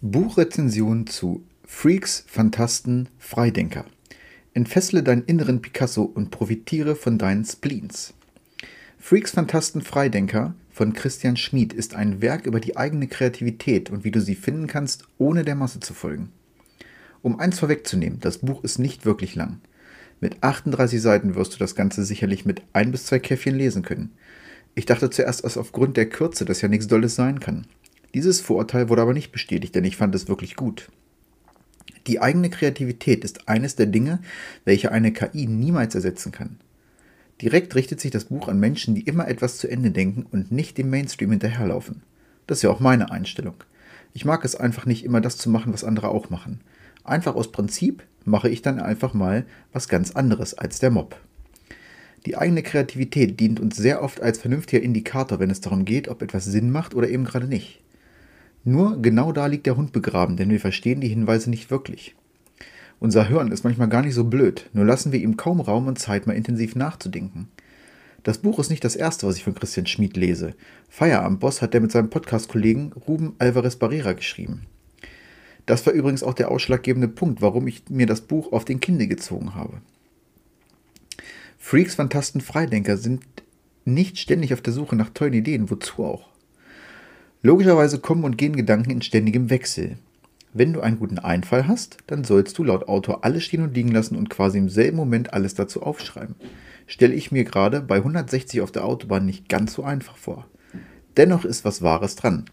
Buchrezension zu Freaks, Phantasten, Freidenker. Entfessle deinen inneren Picasso und profitiere von deinen Spleens. Freaks, Phantasten, Freidenker von Christian Schmid ist ein Werk über die eigene Kreativität und wie du sie finden kannst, ohne der Masse zu folgen. Um eins vorwegzunehmen, das Buch ist nicht wirklich lang. Mit 38 Seiten wirst du das Ganze sicherlich mit ein bis zwei Käffchen lesen können. Ich dachte zuerst, dass aufgrund der Kürze das ja nichts Dolles sein kann. Dieses Vorurteil wurde aber nicht bestätigt, denn ich fand es wirklich gut. Die eigene Kreativität ist eines der Dinge, welche eine KI niemals ersetzen kann. Direkt richtet sich das Buch an Menschen, die immer etwas zu Ende denken und nicht dem Mainstream hinterherlaufen. Das ist ja auch meine Einstellung. Ich mag es einfach nicht immer das zu machen, was andere auch machen. Einfach aus Prinzip mache ich dann einfach mal was ganz anderes als der Mob. Die eigene Kreativität dient uns sehr oft als vernünftiger Indikator, wenn es darum geht, ob etwas Sinn macht oder eben gerade nicht. Nur genau da liegt der Hund begraben, denn wir verstehen die Hinweise nicht wirklich. Unser Hören ist manchmal gar nicht so blöd, nur lassen wir ihm kaum Raum und Zeit, mal intensiv nachzudenken. Das Buch ist nicht das erste, was ich von Christian Schmid lese. Feierabendboss hat er mit seinem Podcast-Kollegen Ruben Alvarez Barrera geschrieben. Das war übrigens auch der ausschlaggebende Punkt, warum ich mir das Buch auf den Kinde gezogen habe. Freaks, Fantasten, Freidenker sind nicht ständig auf der Suche nach tollen Ideen, wozu auch. Logischerweise kommen und gehen Gedanken in ständigem Wechsel. Wenn du einen guten Einfall hast, dann sollst du laut Autor alles stehen und liegen lassen und quasi im selben Moment alles dazu aufschreiben. Stelle ich mir gerade bei 160 auf der Autobahn nicht ganz so einfach vor. Dennoch ist was Wahres dran.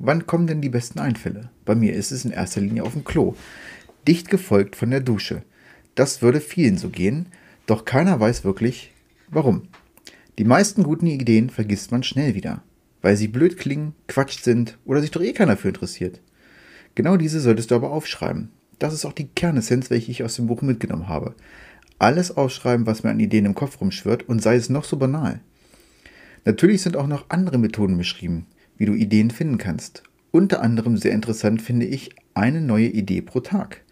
Wann kommen denn die besten Einfälle? Bei mir ist es in erster Linie auf dem Klo. Dicht gefolgt von der Dusche. Das würde vielen so gehen, doch keiner weiß wirklich, warum. Die meisten guten Ideen vergisst man schnell wieder weil sie blöd klingen, Quatsch sind oder sich doch eh keiner für interessiert. Genau diese solltest du aber aufschreiben. Das ist auch die Kernessenz, welche ich aus dem Buch mitgenommen habe. Alles aufschreiben, was mir an Ideen im Kopf rumschwirrt und sei es noch so banal. Natürlich sind auch noch andere Methoden beschrieben, wie du Ideen finden kannst. Unter anderem sehr interessant finde ich eine neue Idee pro Tag.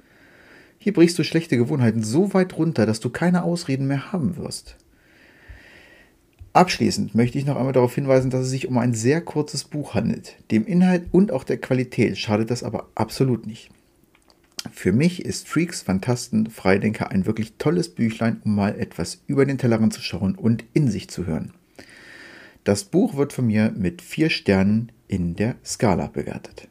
Hier brichst du schlechte Gewohnheiten so weit runter, dass du keine Ausreden mehr haben wirst. Abschließend möchte ich noch einmal darauf hinweisen, dass es sich um ein sehr kurzes Buch handelt. Dem Inhalt und auch der Qualität schadet das aber absolut nicht. Für mich ist Freaks, Fantasten, Freidenker ein wirklich tolles Büchlein, um mal etwas über den Tellerrand zu schauen und in sich zu hören. Das Buch wird von mir mit vier Sternen in der Skala bewertet.